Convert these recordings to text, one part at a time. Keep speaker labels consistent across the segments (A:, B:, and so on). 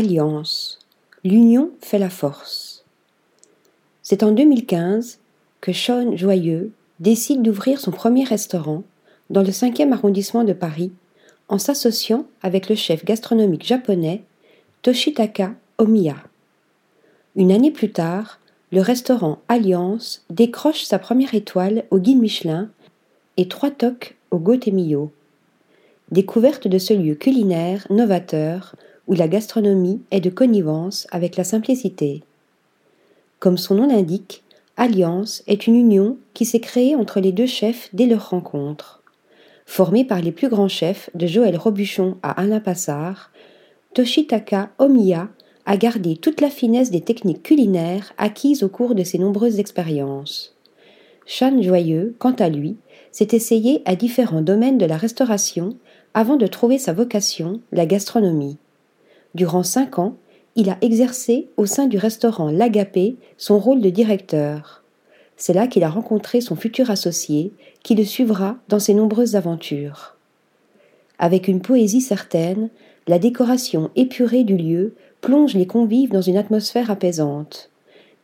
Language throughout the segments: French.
A: Alliance. L'union fait la force. C'est en 2015 que Sean Joyeux décide d'ouvrir son premier restaurant dans le 5e arrondissement de Paris en s'associant avec le chef gastronomique japonais Toshitaka Omiya. Une année plus tard, le restaurant Alliance décroche sa première étoile au guide Michelin et trois toques au Gotemio. Découverte de ce lieu culinaire novateur où la gastronomie est de connivence avec la simplicité. Comme son nom l'indique, Alliance est une union qui s'est créée entre les deux chefs dès leur rencontre. Formée par les plus grands chefs de Joël Robuchon à Alain Passard, Toshitaka Omiya a gardé toute la finesse des techniques culinaires acquises au cours de ses nombreuses expériences. Chan Joyeux, quant à lui, s'est essayé à différents domaines de la restauration avant de trouver sa vocation, la gastronomie. Durant cinq ans, il a exercé au sein du restaurant L'Agapé son rôle de directeur. C'est là qu'il a rencontré son futur associé, qui le suivra dans ses nombreuses aventures. Avec une poésie certaine, la décoration épurée du lieu plonge les convives dans une atmosphère apaisante.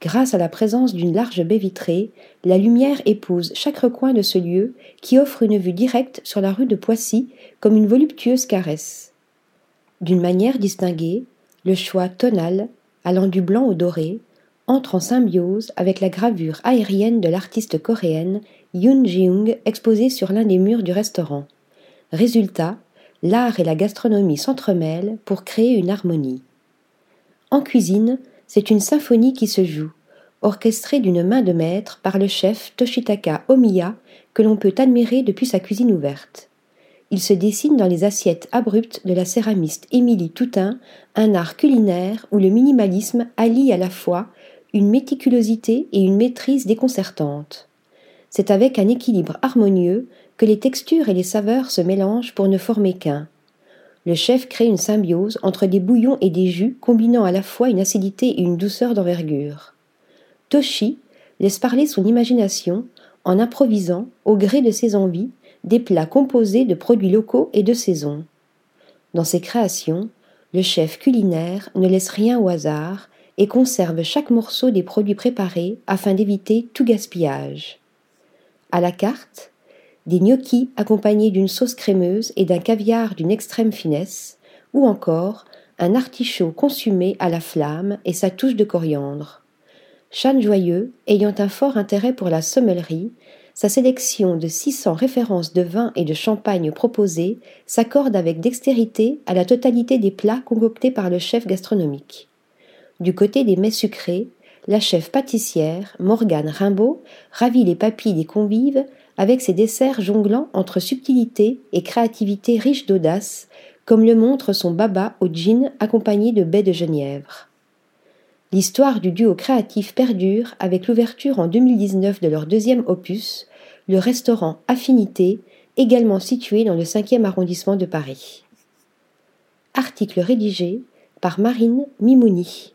A: Grâce à la présence d'une large baie vitrée, la lumière épouse chaque recoin de ce lieu qui offre une vue directe sur la rue de Poissy comme une voluptueuse caresse. D'une manière distinguée, le choix tonal, allant du blanc au doré, entre en symbiose avec la gravure aérienne de l'artiste coréenne Yoon Jeung exposée sur l'un des murs du restaurant. Résultat, l'art et la gastronomie s'entremêlent pour créer une harmonie. En cuisine, c'est une symphonie qui se joue, orchestrée d'une main de maître par le chef Toshitaka Omiya que l'on peut admirer depuis sa cuisine ouverte il se dessine dans les assiettes abruptes de la céramiste Émilie Toutain un art culinaire où le minimalisme allie à la fois une méticulosité et une maîtrise déconcertante. C'est avec un équilibre harmonieux que les textures et les saveurs se mélangent pour ne former qu'un. Le chef crée une symbiose entre des bouillons et des jus combinant à la fois une acidité et une douceur d'envergure. Toshi laisse parler son imagination en improvisant, au gré de ses envies, des plats composés de produits locaux et de saison. Dans ses créations, le chef culinaire ne laisse rien au hasard et conserve chaque morceau des produits préparés afin d'éviter tout gaspillage. À la carte, des gnocchis accompagnés d'une sauce crémeuse et d'un caviar d'une extrême finesse, ou encore un artichaut consumé à la flamme et sa touche de coriandre. Chane Joyeux, ayant un fort intérêt pour la sommellerie, sa sélection de 600 références de vins et de champagne proposées s'accorde avec dextérité à la totalité des plats concoctés par le chef gastronomique. Du côté des mets sucrés, la chef pâtissière, Morgane Rimbaud, ravit les papilles des convives avec ses desserts jonglant entre subtilité et créativité riche d'audace, comme le montre son baba au gin accompagné de baies de genièvre. L'histoire du duo créatif perdure avec l'ouverture en 2019 de leur deuxième opus, le restaurant Affinité, également situé dans le 5e arrondissement de Paris. Article rédigé par Marine Mimouni.